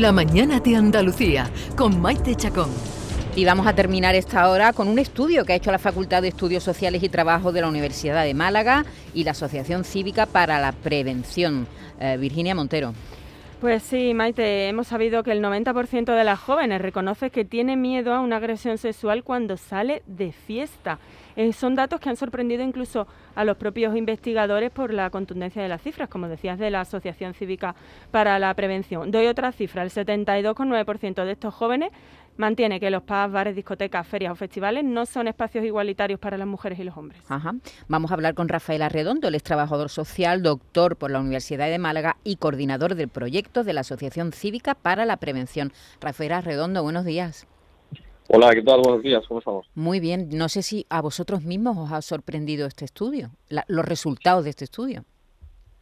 La mañana de Andalucía con Maite Chacón. Y vamos a terminar esta hora con un estudio que ha hecho la Facultad de Estudios Sociales y Trabajo de la Universidad de Málaga y la Asociación Cívica para la Prevención. Eh, Virginia Montero. Pues sí, Maite, hemos sabido que el 90% de las jóvenes reconoce que tiene miedo a una agresión sexual cuando sale de fiesta. Eh, son datos que han sorprendido incluso a los propios investigadores por la contundencia de las cifras, como decías, de la Asociación Cívica para la Prevención. Doy otra cifra, el 72,9% de estos jóvenes mantiene que los pubs, bares, discotecas, ferias o festivales no son espacios igualitarios para las mujeres y los hombres. Ajá. Vamos a hablar con Rafael Arredondo, él es trabajador social, doctor por la Universidad de Málaga y coordinador del proyecto de la Asociación Cívica para la Prevención. Rafael Arredondo, buenos días. Hola, ¿qué tal? Buenos días, ¿cómo estamos? Muy bien, no sé si a vosotros mismos os ha sorprendido este estudio, los resultados de este estudio.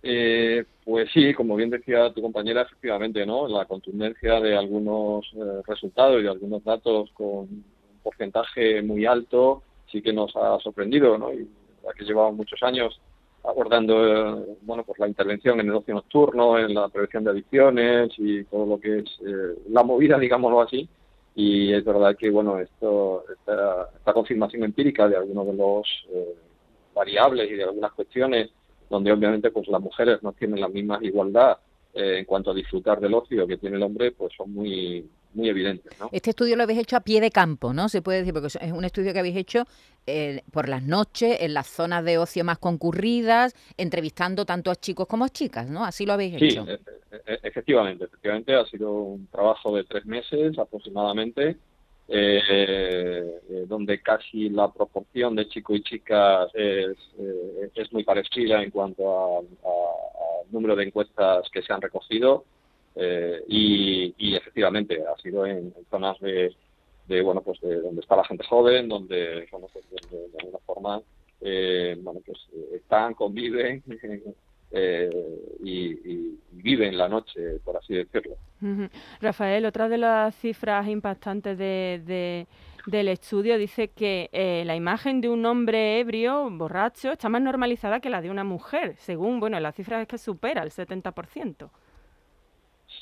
Eh, pues sí, como bien decía tu compañera, efectivamente, ¿no? La contundencia de algunos eh, resultados y algunos datos con un porcentaje muy alto sí que nos ha sorprendido, ¿no? Y la que llevamos muchos años abordando, eh, bueno, pues la intervención en el ocio nocturno, en la prevención de adicciones y todo lo que es la movida, digámoslo así. Y es verdad que, bueno, esto, esta, esta confirmación empírica de algunos de los variables y de algunas cuestiones donde obviamente pues las mujeres no tienen la misma igualdad eh, en cuanto a disfrutar del ocio que tiene el hombre, pues son muy muy evidentes. ¿no? Este estudio lo habéis hecho a pie de campo, ¿no? Se puede decir, porque es un estudio que habéis hecho eh, por las noches, en las zonas de ocio más concurridas, entrevistando tanto a chicos como a chicas, ¿no? Así lo habéis hecho. Sí, e, e, efectivamente, efectivamente ha sido un trabajo de tres meses aproximadamente eh, eh, donde casi la proporción de chicos y chicas es, eh, es muy parecida en cuanto al número de encuestas que se han recogido eh, y, efectivamente ha sido en, zonas de, bueno pues de donde está la gente joven donde pues de, alguna forma bueno pues están conviven eh, y, viven la noche, por así decirlo. Rafael, otra de las cifras impactantes de, del estudio dice que eh, la imagen de un hombre ebrio, borracho, está más normalizada que la de una mujer, según, bueno, la cifra es que supera el 70%.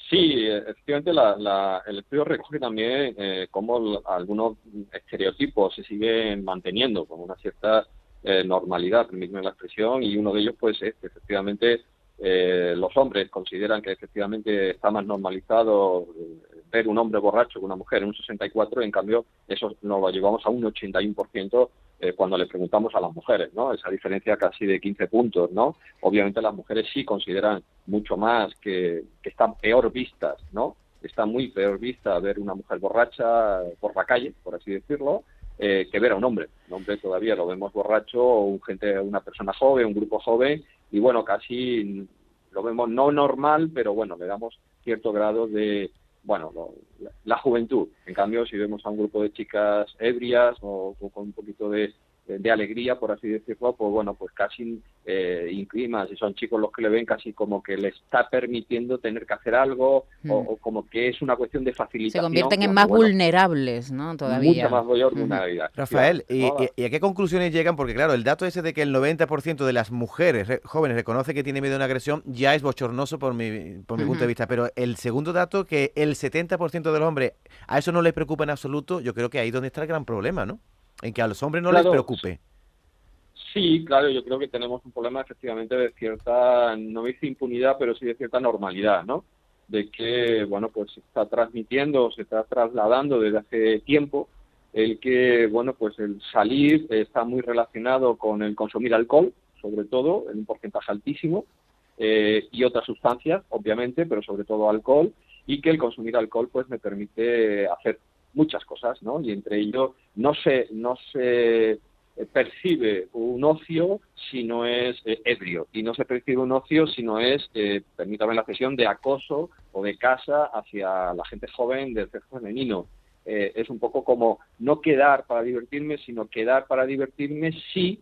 Sí, efectivamente la, el estudio recoge también eh, cómo algunos estereotipos se siguen manteniendo con una cierta eh, normalidad, permíteme la expresión, y uno de ellos pues es que efectivamente eh, los hombres consideran que efectivamente está más normalizado eh, ver un hombre borracho que una mujer en un 64, en cambio eso nos lo llevamos a un 81% eh, cuando le preguntamos a las mujeres, ¿no? Esa diferencia casi de 15 puntos, ¿no? Obviamente las mujeres sí consideran mucho más que, que están peor vistas, ¿no? Está muy peor vista ver una mujer borracha por la calle, por así decirlo, eh, que ver a un hombre. Un hombre todavía lo vemos borracho, o un gente, una persona joven, un grupo joven, y bueno, casi lo vemos no normal, pero bueno, le damos cierto grado de, bueno, la, juventud. En cambio, si vemos a un grupo de chicas ebrias o con un poquito de de alegría, por así decirlo, pues bueno, pues casi eh, si son chicos los que le ven casi como que le está permitiendo tener que hacer algo o, hmm. como que es una cuestión de facilitación. Se convierten en más vulnerables, ¿no? Todavía. Mucha más vulnerabilidad. Rafael, ¿y, a qué conclusiones llegan? Porque claro, el dato ese de que el 90% de las mujeres jóvenes reconoce que tiene miedo a una agresión ya es bochornoso por mi, por mi punto de vista, pero el segundo dato, que el 70% de los hombres a eso no les preocupa en absoluto, yo creo que ahí es donde está el gran problema, ¿no? En que a los hombres no les preocupe. Sí, claro, yo creo que tenemos un problema efectivamente de cierta, no dice impunidad, pero sí de cierta normalidad, ¿no? De que, bueno, pues se está transmitiendo, se está trasladando desde hace tiempo el que, bueno, pues el salir está muy relacionado con el consumir alcohol, sobre todo, en un porcentaje altísimo, eh, y otras sustancias, obviamente, pero sobre todo alcohol, y que el consumir alcohol, pues me permite hacer muchas cosas, ¿no? Y entre ellos no se, no se eh, percibe un ocio si no es eh, ebrio y no se percibe un ocio si no es, eh, permítame la expresión, de acoso o de casa hacia la gente joven del sexo femenino. es un poco como no quedar para divertirme, sino quedar para divertirme si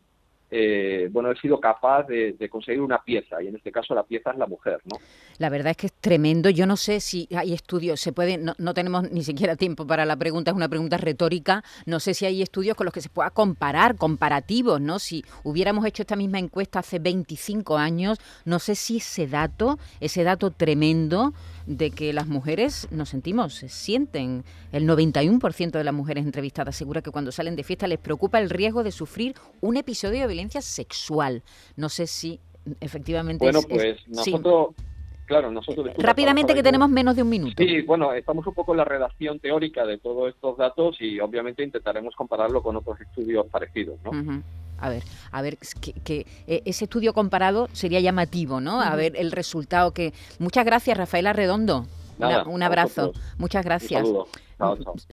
eh, bueno, he sido capaz de, conseguir una pieza y en este caso la pieza es la mujer, ¿no? La verdad es que es tremendo. Yo no sé si hay estudios, se puede, no, tenemos ni siquiera tiempo para la pregunta, es una pregunta retórica. No sé si hay estudios con los que se pueda comparar, comparativos, ¿no? Si hubiéramos hecho esta misma encuesta hace 25 años, no sé si ese dato, ese dato tremendo, de que las mujeres nos sentimos, se sienten. El 91% de las mujeres entrevistadas asegura que cuando salen de fiesta les preocupa el riesgo de sufrir un episodio de violencia sexual. No sé si efectivamente bueno, pues nosotros... Claro, nosotros... Rápidamente que tenemos menos de un minuto. Sí, bueno, estamos un poco en la redacción teórica de todos estos datos y obviamente intentaremos compararlo con otros estudios parecidos, ¿no? A ver, a ver, que, eh, ese estudio comparado sería llamativo, ¿no? A ver el resultado que... Muchas gracias, Rafaela Redondo. un abrazo. Muchas gracias.